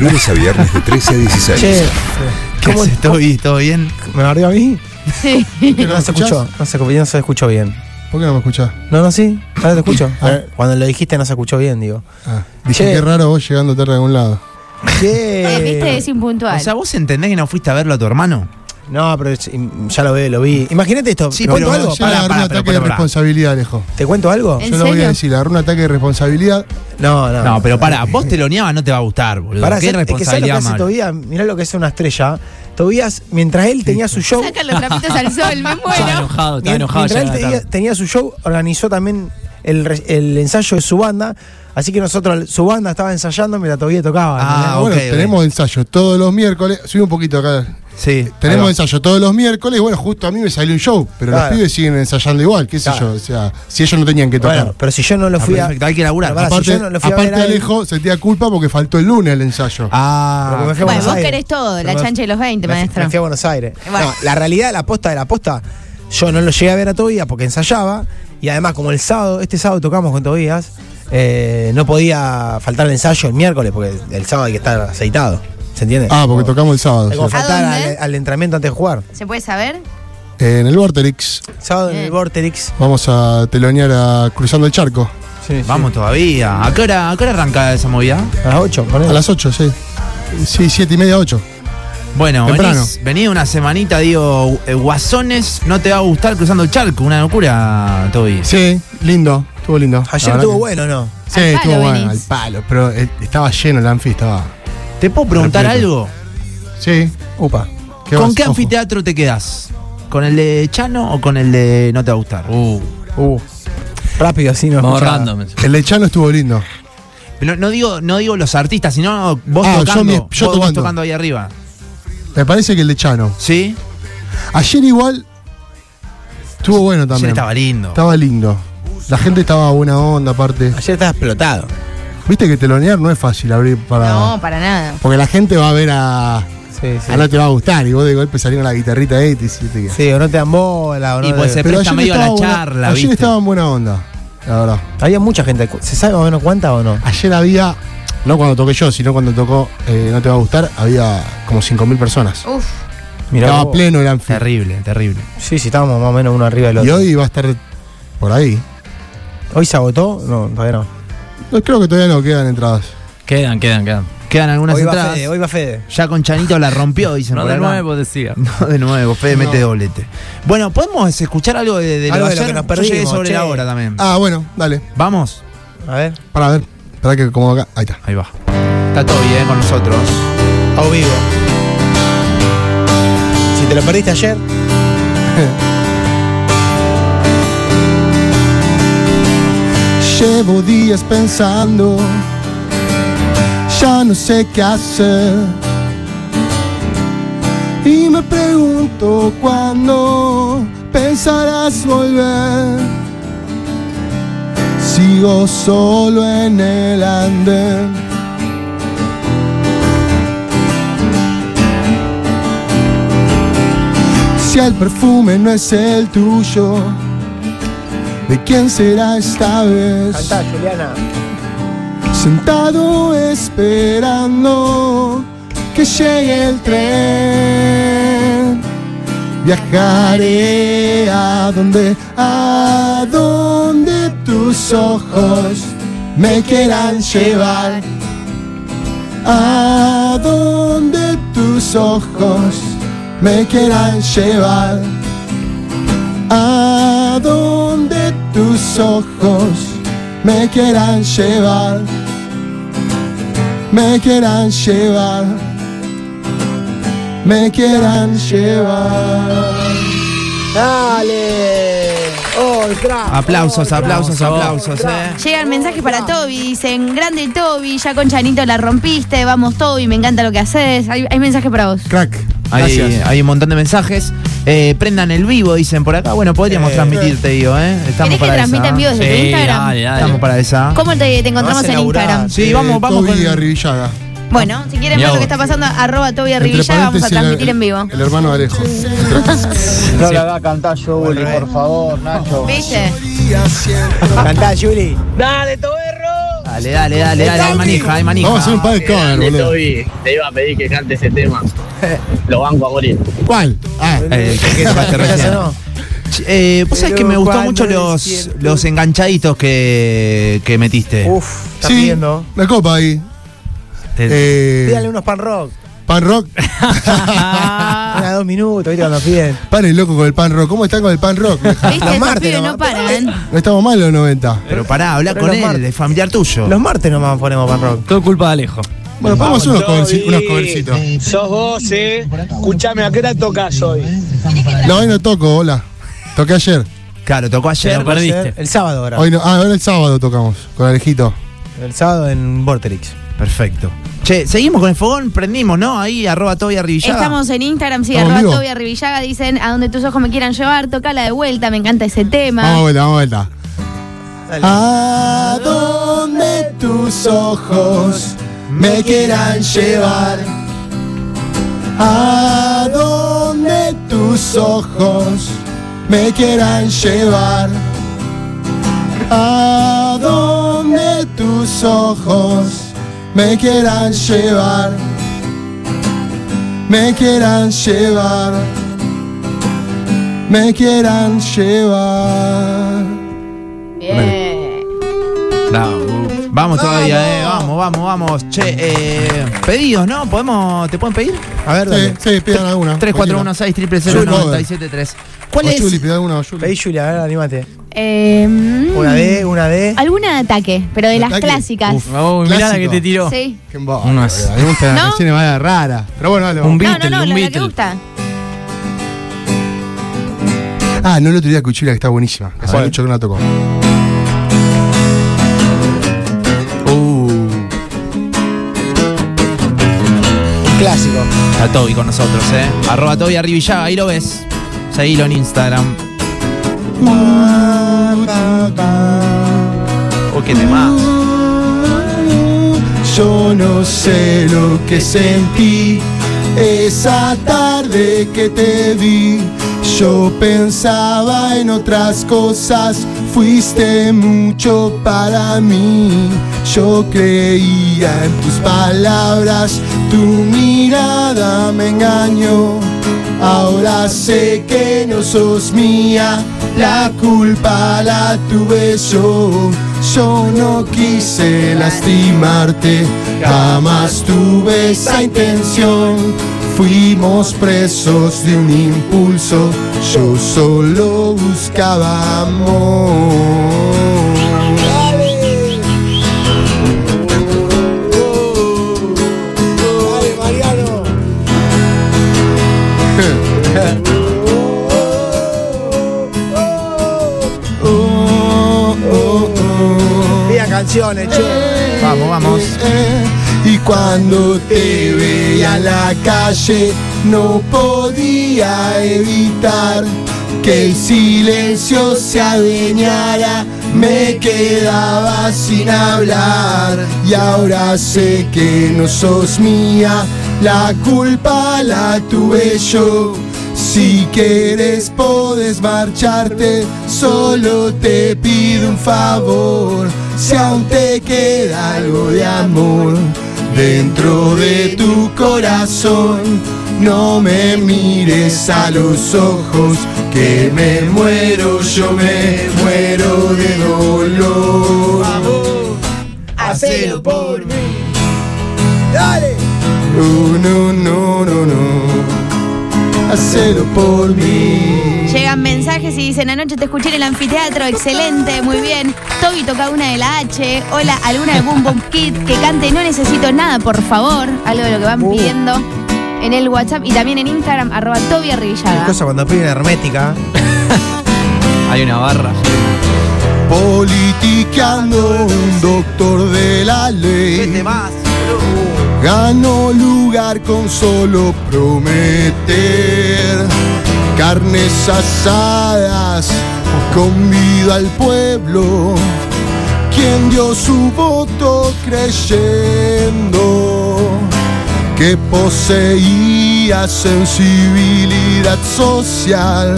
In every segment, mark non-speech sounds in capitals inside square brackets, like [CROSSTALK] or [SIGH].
Lunes a viernes de 13 a 16. Che, ¿Cómo ¿cómo estoy? ¿Todo bien? ¿Me barrió a mí? Sí. No, ¿No se escuchó, no se, no se escuchó bien. ¿Por qué no me escuchás? No, no, sí, ahora te escucho. [LAUGHS] A ver, cuando lo dijiste no se escuchó bien, digo. Ah, dije Che. que raro vos llegando tarde a algún lado. Eh, Viste, es impuntual. O sea, ¿vos entendés que no fuiste a verlo a tu hermano? No, pero es- ya lo vi, lo vi. Imagínate esto, Sí, ¿te cuento pero algo? Ya pará, agarró un pero, ataque de pará. responsabilidad, Alejo. ¿Te cuento algo? ¿En Yo lo voy a decir, agarró un ataque de responsabilidad. No, no. No, pero para, vos teloneabas, no te va a gustar, boludo. Pará, ¿Qué ¿sabes- es que ¿sabes lo que responsabilidad, hace? Tobías? Mirá lo que es una estrella. Tobías, mientras él tenía su show. Sacan los trapitos al sol, me [LAUGHS] Estaba muero. enojado, estaba mien- enojado. mientras él tenía, tarde. tenía su show, organizó también el, re- el ensayo de su banda. Así que nosotros, su banda estaba ensayando mientras todavía tocaba. Ah, ¿entendés? bueno, tenemos ensayo todos los miércoles. Subí un poquito acá. Sí. Tenemos ahí ensayo todos los miércoles. Bueno, justo a mí me salió un show, pero Claro. los pibes siguen ensayando igual, qué sé Claro. yo. O sea, si ellos no tenían que tocar. Bueno, pero si yo no lo fui a. perfecto, hay que laburar. Aparte, si yo no lo fui a aparte a Alejo sentía culpa porque faltó el lunes el ensayo. Ah, Bueno, Buenos vos Aires. querés todo, la me- chancha de los 20, me, maestro. me fui a Buenos Aires. Bueno. No, la realidad, la posta de la posta, yo no lo llegué a ver a Tobías porque ensayaba. Y además, como el sábado, este sábado tocamos con Tobías, eh, no podía faltar el ensayo el miércoles porque el sábado hay que estar aceitado. ¿Se entiende? Ah, porque tocamos el sábado. Hay sí. ¿A faltar dónde? al, al entrenamiento antes de jugar. ¿Se puede saber? En el Vorterix Sábado en el. Vorterix. vamos a telonear a Cruzando el Charco. vamos todavía. ¿A qué, hora, ¿A qué hora arranca esa movida? A las 8, A las 8, sí. Sí, 7 y media, 8. Bueno, Temprano. venís, venís una semanita, digo, eh, Guasones, no te va a gustar cruzando el charco, una locura, Toby. Sí, lindo, estuvo lindo. Ayer estuvo que- bueno, ¿no? Sí, Al palo estuvo bueno, venís. al palo. Pero eh, estaba lleno el anfi, estaba. ¿Te puedo preguntar Repleto. algo? Sí. Upa. ¿qué ¿Con vas? qué Ojo. anfiteatro te quedás? ¿Con el de Chano o con el de No te va a gustar? Uh, Uh. Rápido, así no. random. El lechano estuvo lindo. Pero no digo, no digo los artistas, sino vos Ah, yo tocando. mi- yo vos- vos tocando. tocando ahí arriba. Me parece que el lechano. ¿Sí? Ayer igual estuvo bueno Ayer también. estaba lindo. Estaba lindo. La gente estaba buena onda aparte. Ayer estaba explotado. Viste que telonear no es fácil abrir para. No, para nada. Porque la gente va a ver a. Sí, sí. A no te va a gustar. Y vos de golpe salís con la guitarrita ahí y te hiciste que. Sí, o no te dan bola, o no Y pues se presta ayer medio a la buena- charla, Ayer ¿viste? estaba en buena onda. La verdad. Había mucha gente. ¿Se sabe más o menos cuánta o no? Ayer había. No cuando toqué yo, sino cuando tocó eh, No te va a gustar, había como 5.000 personas. Uf, Mirá Estaba vos. pleno el anfi. Terrible, terrible. Sí, sí, estábamos más o menos uno arriba del Y otro. hoy va a estar por ahí. ¿Hoy se agotó? No, todavía no. No, creo que todavía no quedan entradas. Quedan, quedan, quedan. Quedan algunas Hoy va entradas. Fede, hoy va Fede. Ya con Chanito la rompió, dicen No por de acá. nuevo, decía. [LAUGHS] No de nuevo, Fede No. mete doblete. Bueno, ¿podemos escuchar algo de, de lo Algo de lo que nos perdimos, sobre che. la hora también. Ah, bueno, dale. ¿Vamos? A ver. Para ver. Espera que como acá. Ahí está. Ahí va. Está todo bien con nosotros. A vivo. Si te lo perdiste ayer. [LAUGHS] Llevo días pensando, ya no sé qué hacer. Y me pregunto cuándo pensarás volver. Sigo solo en el andén. Si el perfume no es el tuyo, ¿de quién será esta vez? Cantá, Juliana. Sentado esperando que llegue el tren. Viajaré a donde, a donde tus ojos me quieran llevar. A donde tus ojos me quieran llevar. A donde tus ojos me quieran llevar. Me quieran llevar. Me quieran llevar. ¡Dale! ¡Oh! Aplausos, ¡Oh, aplausos, aplausos, eh. llegan mensajes para Toby, dicen, grande Toby, ya con Chanito la rompiste, vamos Toby, me encanta lo que haces. Hay, hay mensajes para vos. Crack. Hay, hay un montón de mensajes. Eh, prendan el vivo, dicen por acá. Bueno, podríamos Eh, transmitirte, digo, ¿eh? Estamos ¿Querés que para transmita en vivo desde tu Instagram? dale, dale. Estamos para esa. ¿Cómo te, te encontramos en. Instagram? Sí, vamos, vamos Toby con. Arribillaga. Bueno, si quieren ver lo que está pasando, arroba Toby Entre Arribilla, vamos a transmitir el- en vivo. El hermano de Alejo. No la va a cantar Juli, por favor, Nacho. ¿Viste? Cantá, Juli. ¡Dale, Toberro! Dale, dale, dale, dale, hay manija, hay manija. Vamos a hacer un par de cover, boludo. Toby, te iba a pedir que cante ese tema. Lo banco a morir. ¿Cuál? Ah, Eh, que tocaste recién. Eh, vos sabés que me gustó mucho los, los enganchaditos que, que metiste. Uf, está sí, pidiendo. la copa ahí. Te- Eh, Pídale unos pan rock. Pan rock. [LAUGHS] Una dos minutos, ¿viste? Cuando piden. Paren loco con el pan rock. ¿Cómo están con el pan rock? Los martes no paran. No estamos mal los 90. Pero pará, habla con él, martes. es familiar tuyo. Los martes nomás ponemos pan rock. Todo culpa de Alejo. Bueno, vamos unos, coverci- unos covercitos. Sos vos, eh. Escuchame, ¿a qué hora tocas hoy? No, hoy no toco, hola. Toqué ayer. Claro, tocó ayer. Lo perdiste. El sábado ahora. Hoy no, ah, ahora el sábado tocamos con Alejito. El sábado en Vorterix. Perfecto. Che, seguimos con el fogón, prendimos, ¿no? Ahí, arroba Toby Arribillaga. Estamos en Instagram, sí, ¿Estamos en arroba vivo? Toby Arribillaga, dicen a donde tus ojos me quieran llevar, tocala de vuelta, me encanta ese tema. Vamos a vuelta, vamos a vuelta. Dale. A donde tus ojos me quieran llevar. A donde tus ojos me quieran llevar. A donde tus ojos me quieran llevar. Me quieran llevar. Me quieran llevar. Bien. Bravo. Vamos todavía, eh. Vamos, vamos, vamos. Che, eh, pedidos, ¿no? ¿Podemos, ¿Te pueden pedir? A ver, Sí, dale. sí, pidan alguna. 3416 973 ¿Cuál O es? Juli, pide alguna, o Juli. Pedí Julia, a ver, animate. Eh, Una D, una D. Alguna de ataque, pero de las ¿Ataque? clásicas. Uf. Oh, mirá la que te tiró. Sí. Qué Unas- mí me gustan las ¿No? canciones más raras. Pero bueno, dale. Un vamos. No, no, Beatle, no, un la, que Beatle. gusta. Ah, no el otro día escuché la que está buenísima. Hace mucho que no la tocó. Está Toby con nosotros, eh. Arroba Toby Arribillaga, ahí lo ves. Seguilo en Instagram. Oh, qué tema. Yo no sé lo que sentí esa tarde que te vi. Yo pensaba en otras cosas, fuiste mucho para mí. Yo creía en tus palabras, tu mirada me engañó. Ahora sé que no sos mía, la culpa la tuve yo. Yo no quise lastimarte, jamás tuve esa intención. Fuimos presos de un impulso, yo solo buscaba amor. Canciones, che. Vamos, vamos. Cuando te veía en la calle, no podía evitar que el silencio se adueñara. Me quedaba sin hablar y ahora sé que no sos mía. La culpa la tuve yo. Si quieres podés marcharte, solo te pido un favor. Si aún te queda algo de amor dentro de tu corazón, no me mires a los ojos, que me muero, yo me muero de dolor. Hacelo por mí. Dale. Oh, no, no, no, no. Hacelo por mí. Llegan mensajes y dicen, anoche te escuché en el anfiteatro, excelente, muy bien. Toby toca una de la H, hola, alguna de Boom Boom Kid, que cante No Necesito Nada, por favor, algo de lo que van Uh. pidiendo en el WhatsApp y también en Instagram, arroba Toby Qué Arribillaga. cosa cuando piden hermética. [LAUGHS] Hay una barra. Politiqueando un doctor de la ¿Qué ley. temas? Ganó lugar con solo prometer carnes asadas con vida al pueblo. Quien dio su voto creyendo que poseía sensibilidad social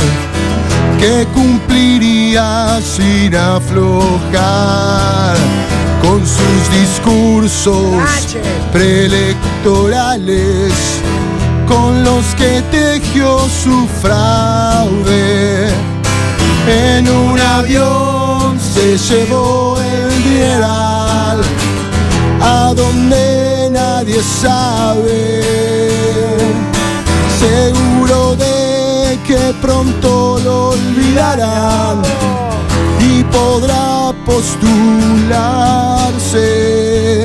que cumpliría sin aflojar con sus discursos preelectorales, con los que tejió su fraude. En un avión se llevó el dineral a donde nadie sabe. Seguro de que pronto lo olvidarán y podrá postularse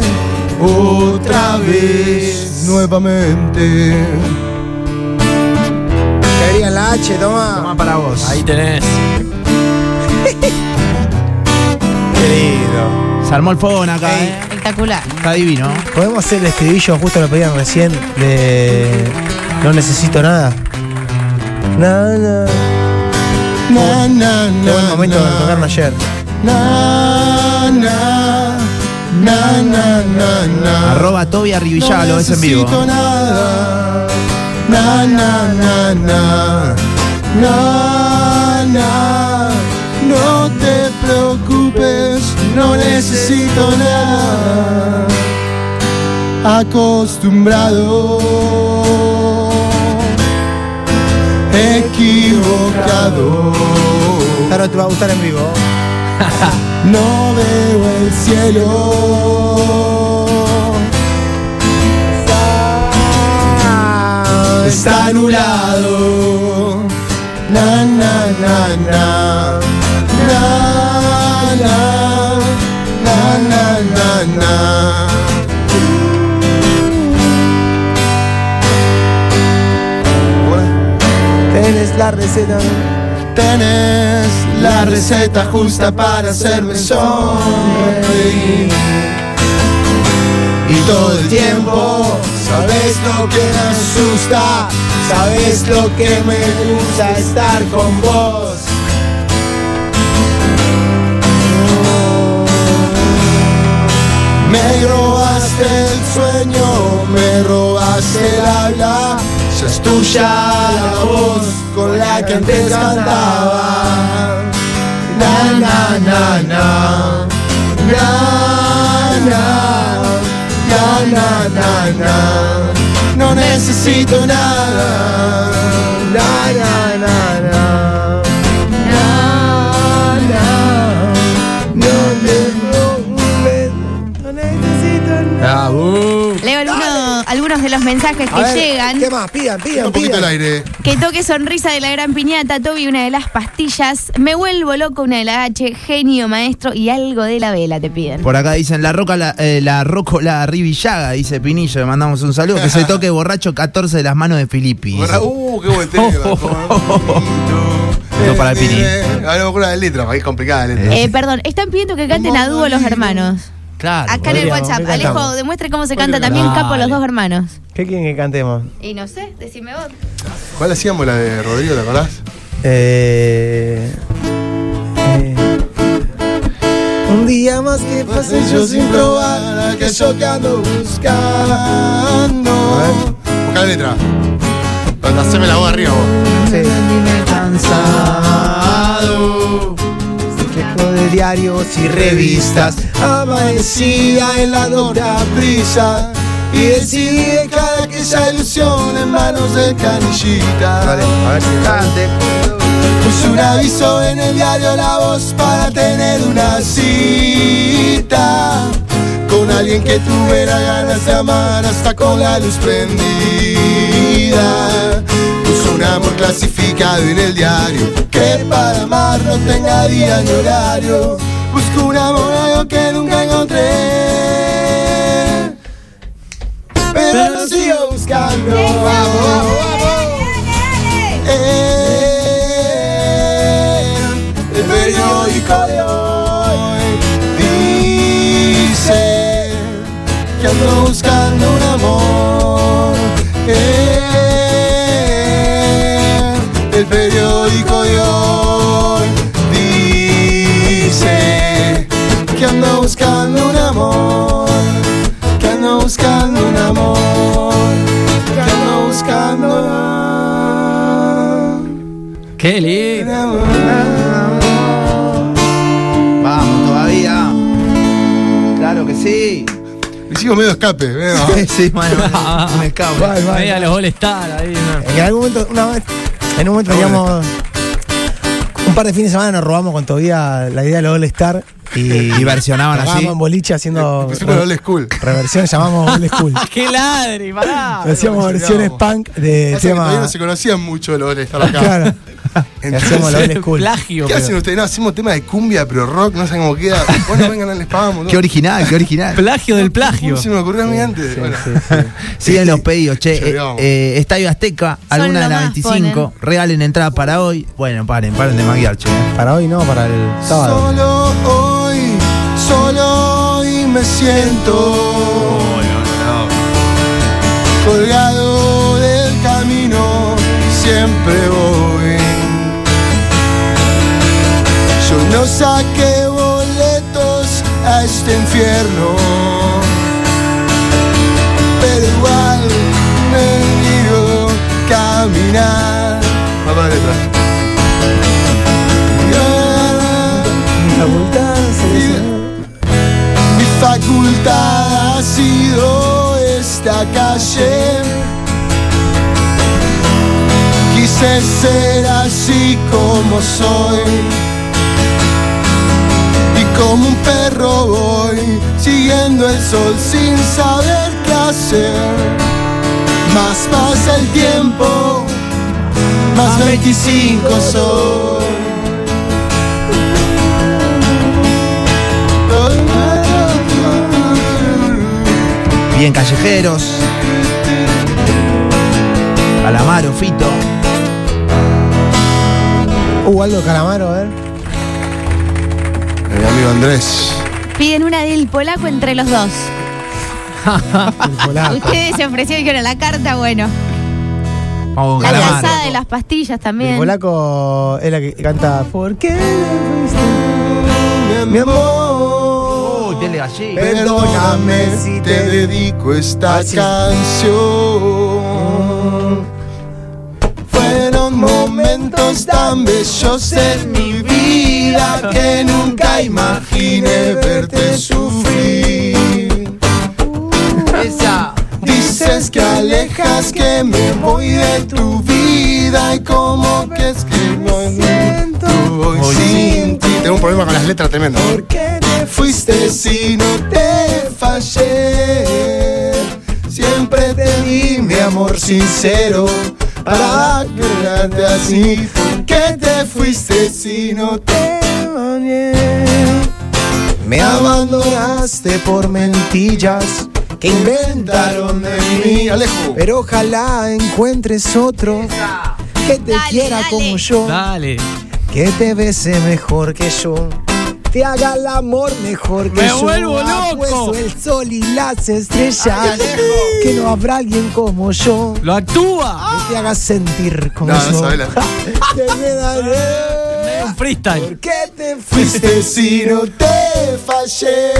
otra vez nuevamente. Quería la H, toma. Toma para vos. Ahí tenés. [LAUGHS] Querido. Se armó el fogón acá, Ey. eh. Espectacular. Está divino. ¿Podemos hacer el estribillo? Justo lo pedían recién de No necesito nada. Na, na. Na, na, Qué buen na, momento de na. tocarlo ayer. Na, na, na, na, na, na. Arroba Toby Arribillaga, lo ves en vivo. necesito nada. Na, na, na, na. Na, na. No te preocupes, no necesito nada. Acostumbrado, equivocado. Ahora te va a gustar en vivo. [LAUGHS] No veo el cielo. Está nublado. Na, na, na, na. Na, na. Na, na, na, na. Tenés la receta. Tenés la receta justa para hacerme sonreír. Y todo el tiempo sabes lo que me asusta, sabes lo que me gusta estar con vos. Me robaste el sueño, me robaste el habla, ya es tuya la voz con la que antes cantaba. Na na na na, na na, na na na no necesito nada. Na na na na, na na, no No necesito nada. Ah, uh. Leo alguno- algunos de los mensajes que A ver, llegan. ¿Qué más? Pidan, pidan, Un poquito pidan. el aire. Que toque sonrisa de la gran piñata, Toby una de las pastillas, me vuelvo loco una de la H, genio maestro y algo de la vela te piden. Por acá dicen la roca, la, eh, la rocola Rivillaga, dice Pinillo, le mandamos un saludo. Que se [LAUGHS] toque borracho 14 de las manos de Filippi. Uh, qué buen tema. [LAUGHS] No para el Pini. A lo mejor la letra, porque es complicada la letra. Eh, perdón, están pidiendo que canten a dúo los hermanos. Claro. Acá en el podríamos, WhatsApp, ¿qué Alejo, cantamos? demuestre cómo se canta también Dale. Capo los dos hermanos. ¿Qué quieren que cantemos? Y no sé, decime vos. ¿Cuál hacíamos la de Rodrigo, te acordás? Eh, eh, un día más que pasé yo sin probar aquello que ando buscando. Busca la letra. Haceme la voz arriba vos. Sí. Cansado. De diarios y revistas. Amanecía en la dura brisa y decidí dejar aquella ilusión en manos de canillita. Vale, a ver si cante. Puse un aviso en el diario La Voz para tener una cita con alguien que tuviera ganas de amar hasta con la luz prendida. Un amor clasificado en el diario que para amar no tenga día ni horario. Busco un amor algo que nunca encontré. Pero lo sigo buscando. Vamos, vamos, vamos. Eh, el periódico de hoy que ando buscando un amor, que ando buscando un amor, que ando buscando. Qué lindo. Vamos todavía. Claro que sí. Hicimos medio escape, medio. [LAUGHS] sí, mano. [LAUGHS] Un escape. Vai, vai, Media los All Star ahí. ¿no? En algún momento, una vez, en un momento teníamos un par de fines de semana nos robamos con todavía la idea de los All Star y, Y [LAUGHS] versionaban así. tocábamos en boliche haciendo en old school. reversiones, llamamos Old School. [LAUGHS] ¡Qué ladri! ¡Pará! Hacíamos no, versiones no. punk de Pasa que todavía no se conocían mucho los All Star acá. Claro. Entonces, Hacemos la Old [LAUGHS] School. Plagio. ¿Qué pero- hacen ustedes? No, hacemos tema de cumbia, pero rock, no saben cómo queda. Bueno, vengan, les pagamos. ¿no? Qué original, qué original. Plagio del plagio. Se me ocurrió a mí antes. bueno. Siguen los pedidos, che. eh, eh, Estadio Azteca, Son alguna de las más, 25. Regalen entrada para hoy. Bueno, paren, paren de maguiar, che. Para hoy no, para el sábado. Solo hoy, me siento colgado del camino, siempre voy. Yo no saqué boletos a este infierno, pero igual me digo caminar. Papá letra. Mi facultad ha sido esta calle. Quise ser así como soy. Y como un perro voy siguiendo el sol sin saber qué hacer. Más pasa el tiempo, más 25 soy. Bien callejeros. Calamaro, Fito. Uh, Aldo Calamaro, a ver. Mi amigo Andrés. Piden una del polaco entre los dos. [LAUGHS] El. Ustedes se ofrecieron y dijeron la carta, bueno. Vamos La Calamaro. calzada de las pastillas El también. polaco es la que canta ¿Por qué me fuiste, mi amor? Gallina. Perdóname si te dedico esta Ah, canción. Fueron momentos tan bellos en mi vida que nunca imaginé verte sufrir. Esa. Dices que alejas, que me voy de tu vida y como que es que no siento sin ti. Tengo un problema con las letras tremendo. ¿Por qué te Fuiste si no te fallé. Siempre te di mi amor sincero para quedarte así. ¿Por qué te fuiste si no te bañé? Me abandonaste por mentillas que inventaron de mí. Alejo. Pero ojalá encuentres otro que te Dale, quiera dale. como yo, Dale. que te bese mejor que yo. Te haga el amor mejor que Me yo. vuelvo loco. Apuesto el sol y las estrellas. que no habrá alguien como yo. ¡Lo actúa! Que te haga sentir como No, no yo. sabe la- [LAUGHS] Te me daré. Un freestyle. ¿Por qué te fuiste? Fuiste si no te fallé.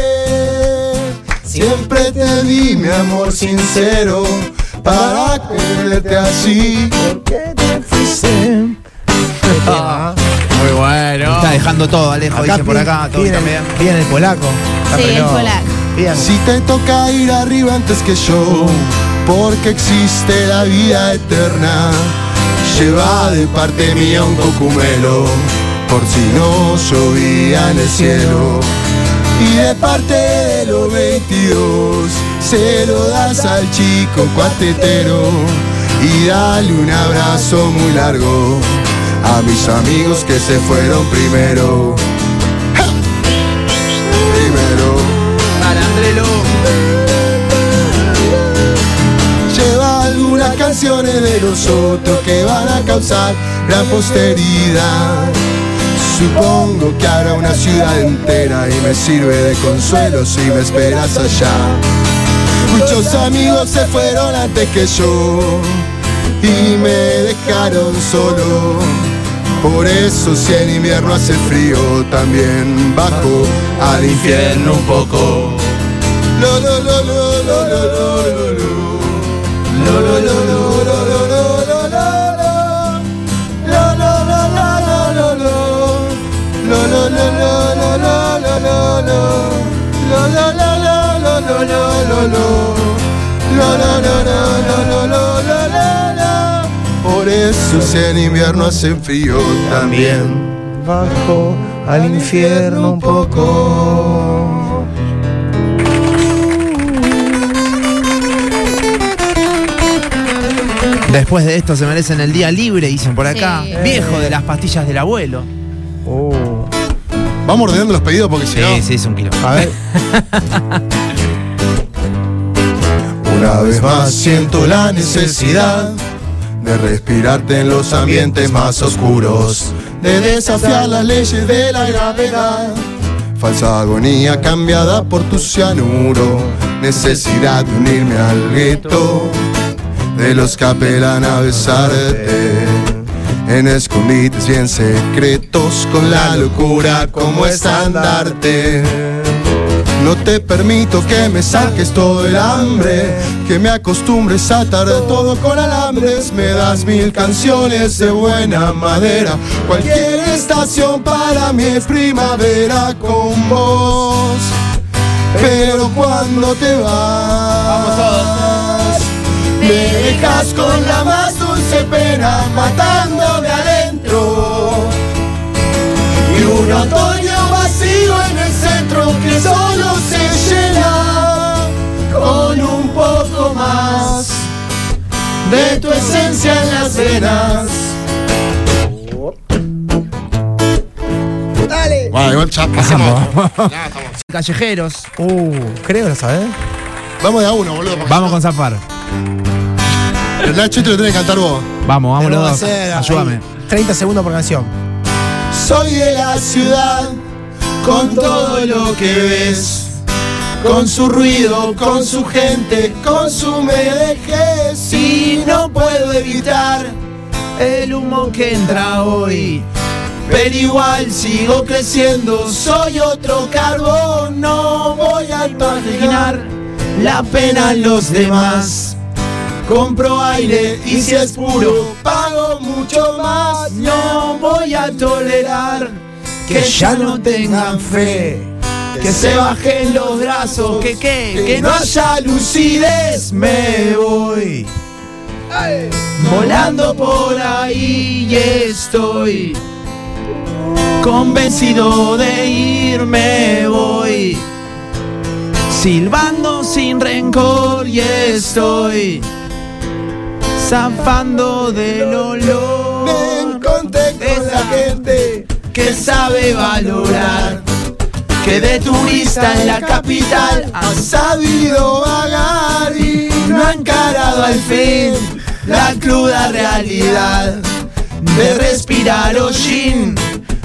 Siempre te di mi amor sincero para quererte así. ¿Por qué te fuiste? [LAUGHS] Muy bueno. Está dejando todo, Alejo, dice por acá. Todo piden, también. piden el polaco. Está Sí, el polaco. Si te toca ir arriba antes que yo, porque existe la vida eterna. Lleva de parte mía un cocumelo, por si no llovía en el cielo. Y de parte de los 22, se lo das al chico cuartetero. Y dale un abrazo muy largo a mis amigos que se fueron primero. ¡Ja! Primero. Lleva algunas canciones de los otros que van a causar gran posteridad. Supongo que habrá una ciudad entera y me sirve de consuelo si me esperas allá. Muchos amigos se fueron antes que yo y me dejaron solo. Por eso si en invierno hace frío también bajo al infierno un poco. Lo, lo, lo, lo, lo, lo, lo, lo, lo. Lo, lo, lo. La, la, la, la, la, la, la, la, la, la. Por eso si en invierno hace frío también. Bajo al infierno un poco. Después de esto se merecen el día libre, dicen por acá. Sí. Viejo de las pastillas del abuelo. Oh. Vamos ordenando los pedidos porque si no. Sí, sí, es un kilo. A ver. [LAUGHS] Una vez más siento la necesidad de respirarte en los ambientes más oscuros, de desafiar las leyes de la gravedad. Falsa agonía cambiada por tu cianuro, necesidad de unirme al gueto de los que apelan a besarte. En escondites bien secretos con la locura como estandarte. No te permito que me saques todo el hambre, que me acostumbres a atar todo con alambres. Me das mil canciones de buena madera. Cualquier estación para mí es primavera con vos. Pero cuando te vas, me dejas con la más dulce pena, matándome adentro. Y un que solo se llena con un poco más de tu esencia en las venas. Dale. Bueno, igual ya pasamos. Callejeros. Uh, creo, ¿lo sabes? Vamos de a uno, boludo. porque Vamos con Zafar. El Nacho te lo tenés que cantar vos. Vamos, vamos los dos. ahí Ayúdame. 30 segundos por canción. Soy de la ciudad con todo lo que ves. Con su ruido, con su gente, con su vejez. Y no puedo evitar El humo que entra hoy. Pero igual sigo creciendo, soy otro carbón, no voy a imaginar la pena en los demás. Compro aire y si es puro, pago mucho más. No voy a tolerar que ya no tengan fe, que se bajen los brazos, ¿Qué, qué? que no haya lucidez. Me voy. Volando por ahí y estoy convencido de irme voy. Silbando sin rencor y estoy zafando del olor me encontré con la gente que sabe valorar. Que de turista en la capital ha sabido vagar y no ha encarado al fin la cruda realidad de respirar hollín,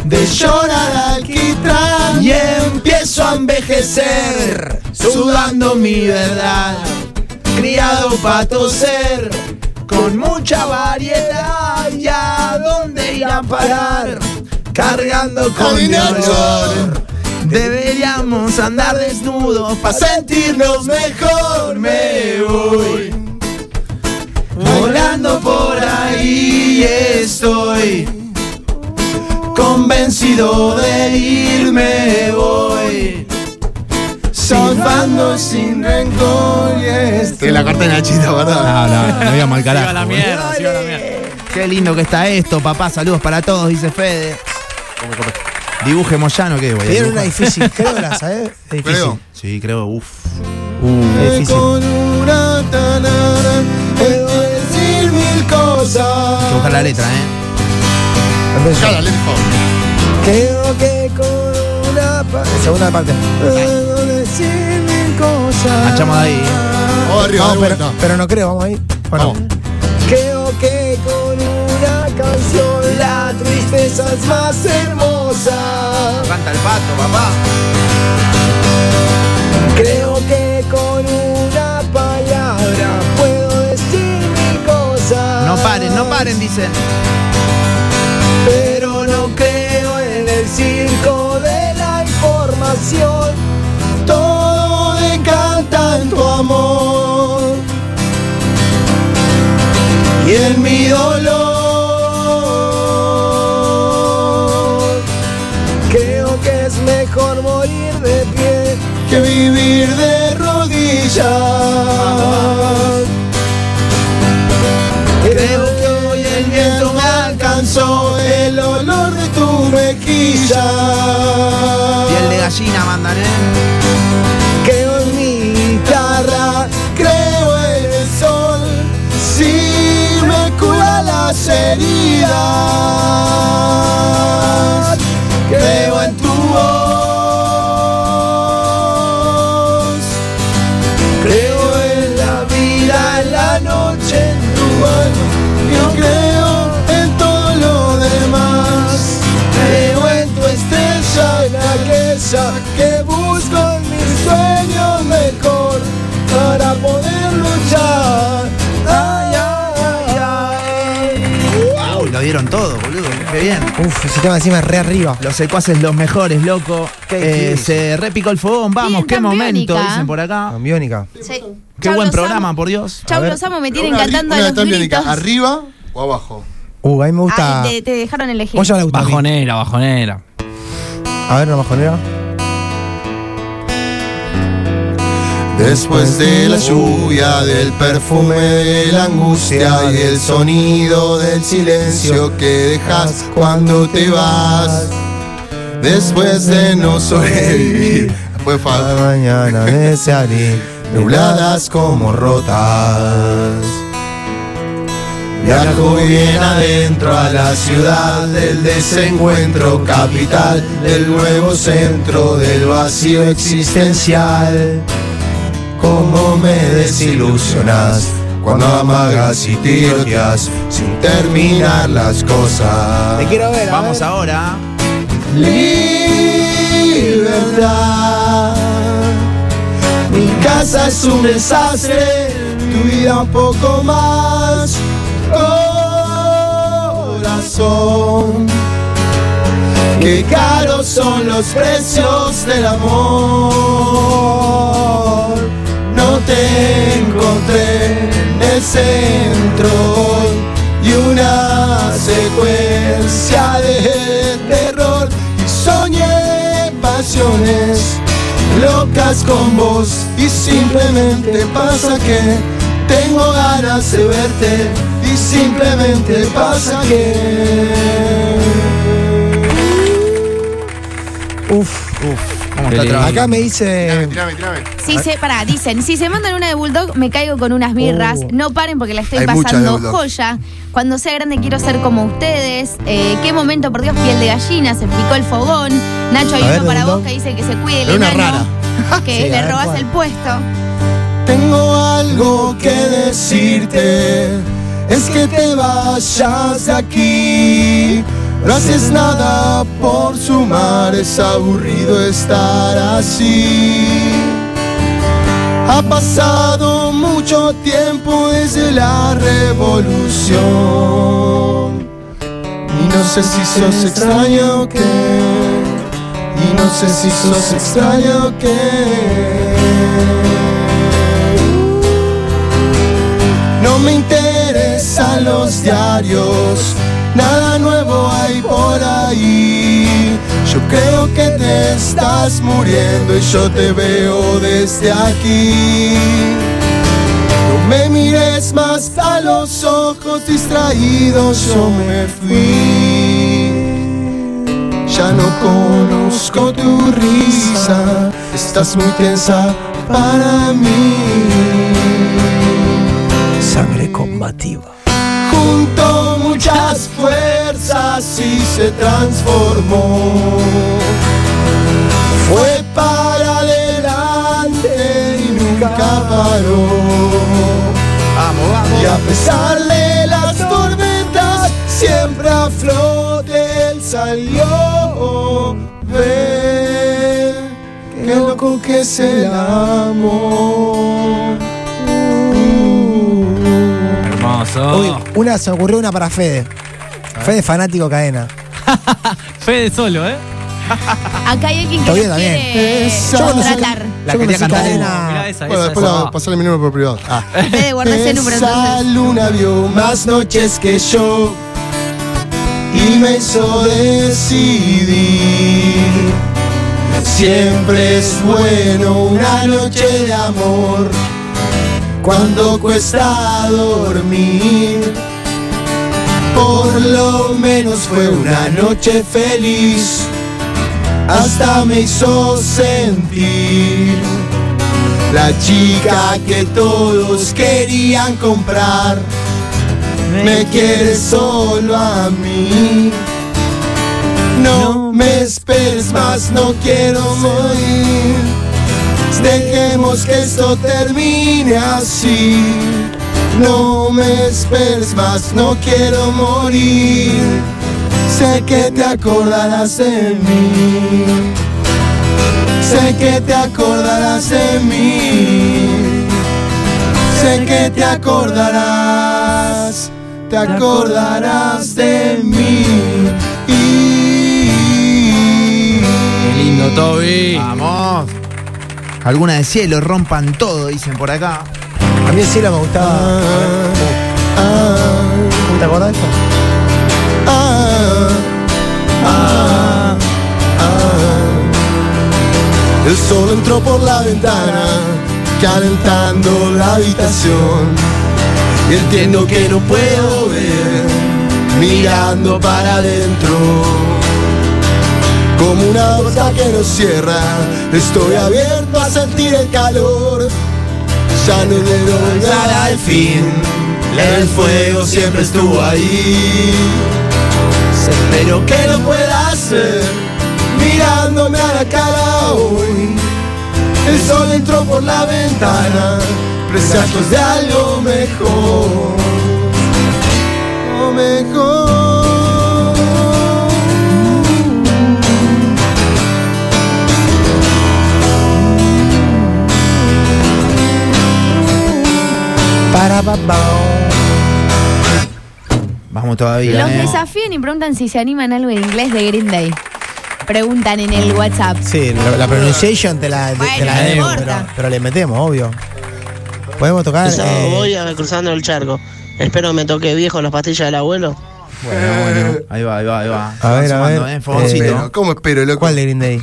de llorar alquitrán. Y empiezo a envejecer sudando mi verdad, criado para toser con mucha variedad. Y a dónde ir a parar cargando con mi olor. Deberíamos andar desnudos para sentirnos mejor. Me voy volando por ahí estoy convencido de irme voy salvando sin rencor y estoy la carta de Nachita, ¿verdad? No, no, no iba mal carajo. la mierda, a la mierda. Qué lindo que está esto, papá. Saludos para todos, dice Fede. Dibuje Moyano, ¿qué voy a Pidieron una dibujar? difícil, creo, ¿la sabes? Es difícil. Creo. [LAUGHS] Sí, creo, uff. Es difícil. Con una tanara puedo decir mil cosas. Hay que buscar la letra, ¿eh? Lejos. Creo que con una pa- segunda parte. Puedo decir mil cosas. Marchamos de ahí, ¿eh? Vamos arriba, Vamos, de pero, vuelta. pero no creo, vamos ahí. Bueno. Vamos. Creo que con una canción la tristeza es más hermosa. Canta el pato, papá. Creo que con una palabra puedo decir mil cosas. No paren, no paren, dicen. Pero no creo en el circo de la información. Todo decanta en tu amor y en mi morir de rodillas. Creo que hoy el viento me alcanzó el olor de tu mejilla. Piel de gallina mandan, ¿eh? Creo en mi guitarra, creo en el sol, si me cura las heridas. Qué bien. Uf, ese tema encima es re arriba. Los secuaces los mejores, loco. Qué Eh, se repicó el fogón, vamos, Bien, qué momento, dicen por acá. Con biónica. Sí. Qué Chau, buen los programa, amo. por Dios. Chau, los amo, me tienen Una- cantando a una los gritos. ¿Arriba o abajo? Uh, a mí me gusta. Ay, te, te dejaron elegir. Vos ya gusta. Bajonera, bajonera. A ver, una bajonera. Después de la lluvia, del perfume de la angustia y el sonido del silencio que dejas cuando te vas. Después de no sobrevivir, fue La fa- mañana desearé nubladas como rotas. Viajo bien adentro a la ciudad del desencuentro, capital del nuevo centro del vacío existencial. Cómo me desilusionas cuando amagas y tiroteas sin terminar las cosas. Te quiero ver. a Vamos ver. ahora. Libertad. Mi casa es un desastre, tu vida un poco más. Corazón. Qué caros son los precios del amor. Te encontré en el centro y una secuencia de terror y soñé pasiones locas con vos y simplemente pasa que tengo ganas de verte y simplemente pasa que Uf. ¿Cómo Qué está lindo. trabajando? Acá me dice. Si se, pará, dicen, si se mandan una de Bulldog, me caigo con unas birras. Oh. No paren porque la estoy Hay pasando joya. Cuando sea grande quiero ser como ustedes. Eh, qué momento, por Dios, piel de gallina, se picó el fogón. Nacho, hay A ver, uno para Bulldog. vos que dice que se cuide el Era una enano. [LAUGHS] Que Sí, le robas ¿cuál? el puesto. Tengo algo que decirte, es que te vayas de aquí. No haces nada por sumar, es aburrido estar así. Ha pasado mucho tiempo desde la revolución. Y no sé si sos extraña o qué. Y no sé si sos extraña o qué. No me interesan los diarios, nada nuevo por ahí. Yo creo que te estás muriendo y yo te veo desde aquí. No me mires más a los ojos distraídos, yo me fui. Ya no conozco tu risa, estás muy tensa para mí. Sangre combativa. Junto muchas fuerzas y se transformó. Fue para adelante y nunca paró. Vamos, vamos. Y a pesar de las tormentas, siempre a flote él salió. Ve, qué loco que es el amor. Hermoso. Uy, una se me ocurrió una para Fede. Fede fanático cadena. [LAUGHS] Fede solo, ¿eh? Acá hay alguien que nos también. quiere Esa- contratar. La Yo quería conocí cantar. cadena. Mirá esa, Bueno, esa, después esa. la- pasarle mi número por privado. Ah. [LAUGHS] Fede, guarda ese número Esa entonces. luna vio más noches que yo y me hizo decidir Siempre es bueno una noche de amor cuando cuesta dormir. Por lo menos fue una noche feliz, hasta me hizo sentir la chica que todos querían comprar. Me quiere solo a mí. No me esperes más, no quiero morir. Dejemos que esto termine así. No me esperes más, no quiero morir. Sé que te acordarás de mí. Sé que te acordarás de mí. Sé que te acordarás, te acordarás de mí. Qué lindo, Toby. Vamos. Alguna de cielo, rompan todo, dicen por acá. A mí el cielo me gustaba. ¿Cómo te acordás de eso? Ah. El sol entró por la ventana, calentando la habitación. Y entiendo que no puedo ver, mirando para adentro. Como una puerta que no cierra, estoy abierto a sentir el calor. Ya no debo volver al fin, el fuego siempre estuvo ahí. Espero que lo pueda hacer mirándome a la cara hoy. El sol entró por la ventana, presagios de algo mejor. Lo mejor. Vamos todavía. Los ¿eh? desafían y preguntan si se animan a algo en inglés de Green Day. Preguntan en el WhatsApp. Sí, la, la pronunciation te la, te Bueno, la no debo, pero, pero le metemos, obvio. Podemos tocar. Sábado eh, voy a cruzando el charco. Espero que me toque viejo las pastillas del abuelo. Bueno, bueno. Ahí va, ahí va, ahí va. A ver, a ¿eh? ¿Cómo espero, loco? ¿Cuál de Green Day?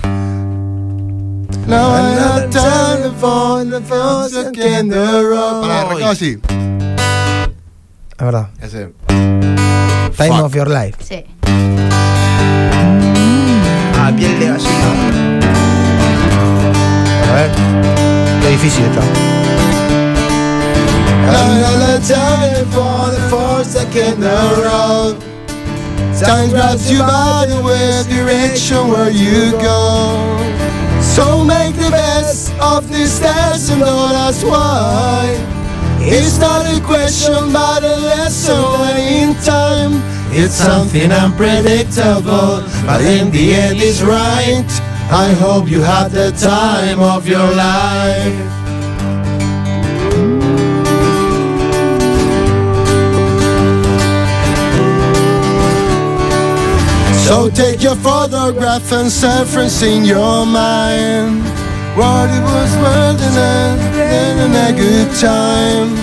Now I have time for the first look in the road. Pará, arrancaba así. La verdad. Ese. Time Fuck. of your life. Sí. Ah, piel de gallina. A ver. Qué difícil está. Now I have time for the the road. Time grabs you by the waist direction where you go. So make the best of this dance and know that's why. It's not a question but a lesson. In time It's something unpredictable. But in the end it's right. I hope you had the time of your life So take your photograph and self in your mind. What it was worth in a, in a good time.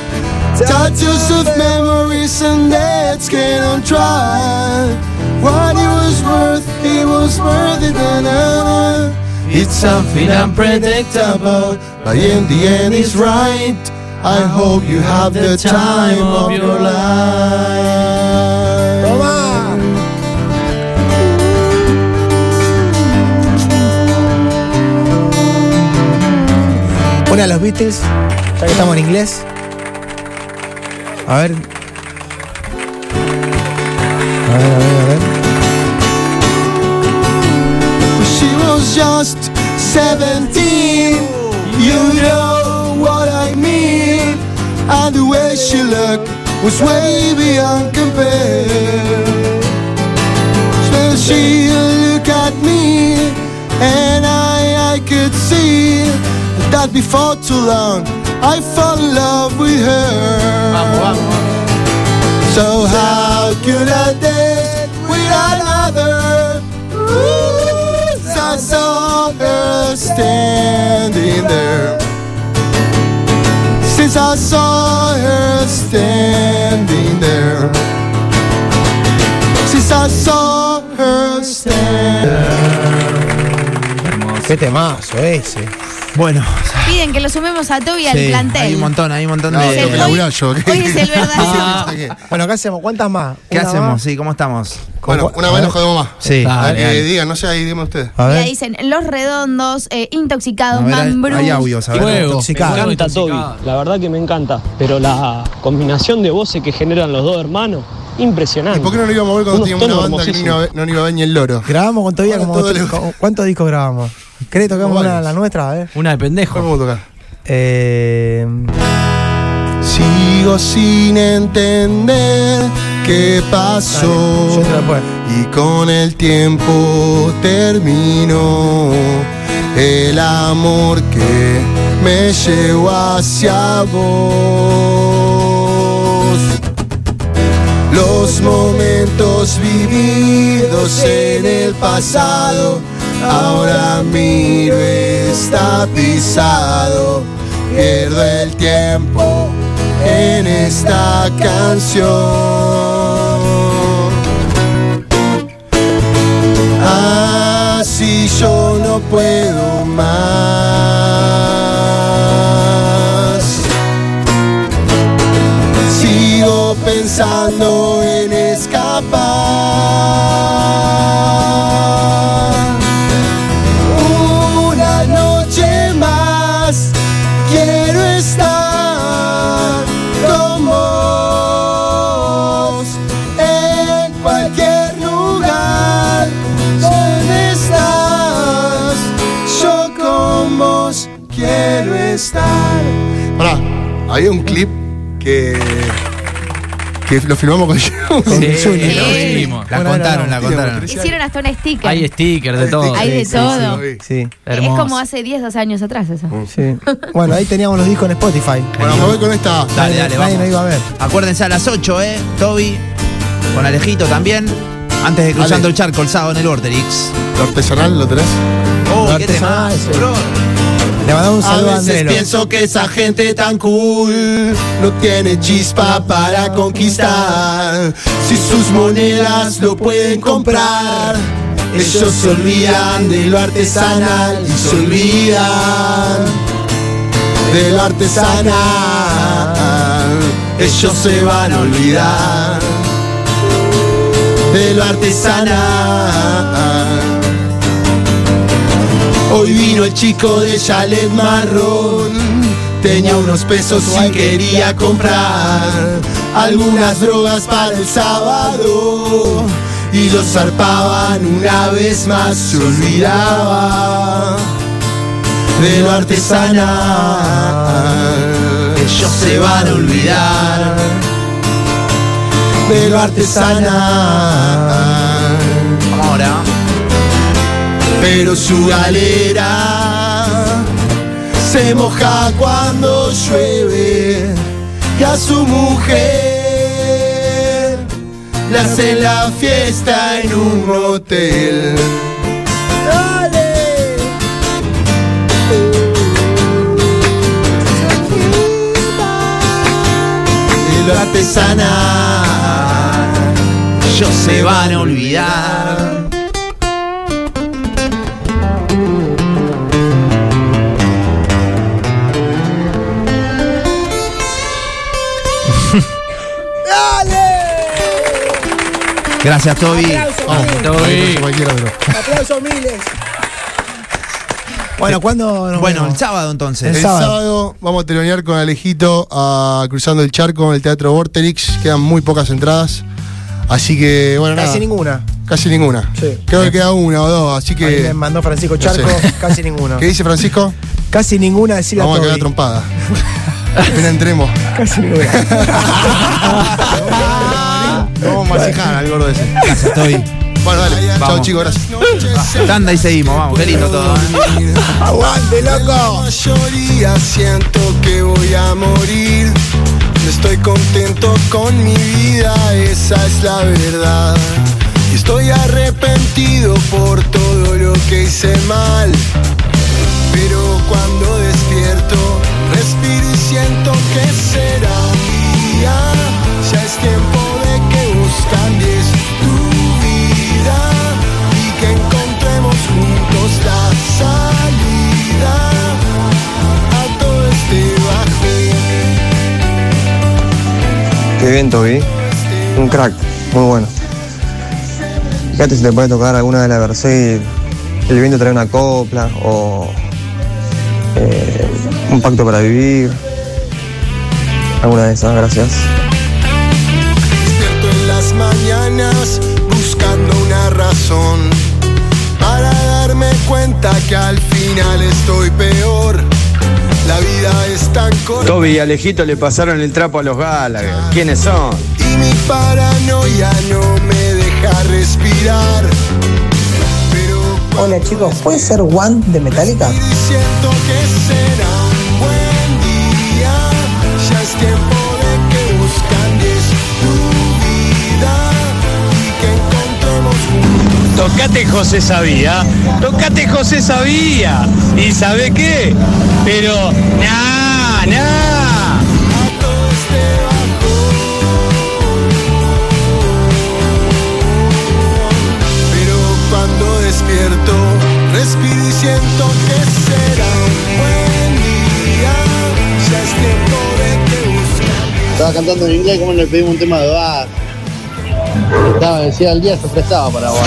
Tattoos of memories and that's can on try What it was worth, it was worth it It's something unpredictable But in the end it's right. I hope you have the time of your life Los Beatles, ya que estamos en inglés. A ver. A ver, a ver, a ver. She was just 17. You know what I mean. And the way she looked was way beyond compare. So she looked at me, and I, I could see that before too long I fell in love with her. So how could I date with another? Ooh, I saw her standing there. Since I saw her standing there. Since I saw her standing Qué temazo ese. Bueno, Piden que lo sumemos a Toby al sí, plantel. hay un montón, hay un montón No, de. hoy- yo. ¿qué? hoy es el verdadero. [LAUGHS] ¿Qué? Bueno, ¿qué hacemos? ¿Cuántas más? ¿Qué ¿Una hacemos? más? Sí, ¿cómo estamos? Bueno, una A vez ver. nos jodemos más. Sí. Dale, Eh, digan, no sé, ahí díganme ustedes. A Ya dicen, los redondos, eh, intoxicados, mambrú. hay audios, a ver. Fuego. Intoxicado. Me encanta Toby, la verdad que me encanta, pero la combinación de voces que generan los dos hermanos, impresionante. ¿Y por qué no lo íbamos a ver cuando Unos teníamos una banda que no iba, a ver- no iba a ver ni el loro? Grabamos con todavía como. todo ¿Cuántos discos grabamos? ¿Querés tocar una la nuestra? Ver. Una de ¿Cuál pendejo. vamos a tocar? Eh, Sigo sin entender qué dale, pasó. después. Y con el tiempo terminó el amor que me llevó hacia vos. Los momentos vividos en el pasado, ahora miro está pisado. Pierdo el tiempo en esta canción. Así yo no puedo más. Sigo pensando en escapar. Una noche más quiero estar con vos en cualquier lugar donde estás. Yo con vos quiero estar. Pará, había un clip que. Que lo filmamos con Jun. Con Sí, Juni, lo ¿no? vimos. La Bueno, contaron, la contaron. Hicieron hasta un sticker. Hay stickers de todo. Hay de Sí, todo. sí, sí. Sí. Es como hace 10, 12 años atrás eso. sí. Bueno, ahí teníamos los discos en Spotify. Bueno, me voy con esta. Dale, dale, Nadie vamos. iba a ver. Acuérdense a las 8, ¿eh? Toby, con Alejito también. Antes de cruzando Dale. el charco, el sábado en el Vorterix. Lo artesanal, ¿lo tenés? Oh, Lo qué sí. bro. Le mandamos un A saludo a veces Andrelo. pienso que esa gente tan cool no tiene chispa para conquistar. Si sus monedas lo pueden comprar, ellos se olvidan de lo artesanal y se olvidan de lo artesanal. Ellos se van a olvidar de lo artesanal. Hoy vino el chico de chalet marrón. Tenía unos pesos y quería comprar algunas drogas para el sábado. Y los zarpaban una vez más, se olvidaba de lo artesanal. Ellos se van a olvidar de lo artesanal pero su galera se moja cuando llueve y a su mujer le hacen la fiesta en un hotel. Artesanal, ellos se van a olvidar. Gracias, Toby. Aplausos miles. Bueno, ¿cuándo nos Bueno, vemos? el sábado entonces. El El sábado. sábado. vamos a telonear con Alejito a Cruzando el Charco en el Teatro Vorterix. Quedan muy pocas entradas. Así que, bueno, Casi nada. ninguna. Casi ninguna. Sí. Creo que queda una o dos, así Ahí que. me mandó Francisco no Charco, sé. casi ninguna. [LAUGHS] ¿Qué dice Francisco? Casi ninguna decirle a Vamos a quedar Toby. trompada. [LAUGHS] Apenas entremos. Casi ninguna. [LAUGHS] No vamos a masijar al gordo ese. Gracias, Toby. Bueno, dale. Chao, chicos, gracias. Tanda y seguimos, vamos, qué lindo todo. ¿eh? ¡Aguante, loco! La mayoría siento que voy a morir. No estoy contento con mi vida, esa es la verdad. Y estoy arrepentido por todo lo que hice mal. Pero cuando despierto, respiro y siento que será día. Qué bien, Toby. Un crack, muy bueno. Fíjate si te puede tocar alguna de la Versailles. El viento trae una copla o eh, un pacto para vivir. Alguna de esas, gracias. Buscando una razón para darme cuenta que al final estoy peor. La vida es tan corta Toby y Alejito le pasaron el trapo a los Gallagher. ¿Quiénes son? y mi paranoia no me deja respirar. Pero Hola chicos, ¿puede ser One de Metallica? siento que será un buen día. Ya es tiempo Tocate José Sabía. Tocate José Sabía. ¿Y sabe qué? Pero, nah, nah. todo este bajón. Pero cuando despierto, respiro y siento que será un buen día. Ya es tiempo de que busques. Estaba cantando en inglés, ¿cómo le pedimos un tema de bar? Estaba, decía el día se prestaba para bar.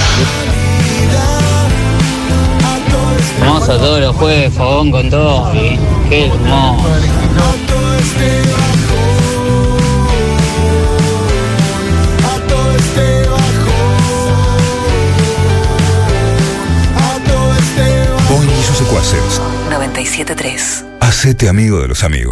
Vamos a todos los jueves, fogón con todo. y Qué hermoso. Boing y sus secuaces. 97.3. Hacete amigo de los amigos.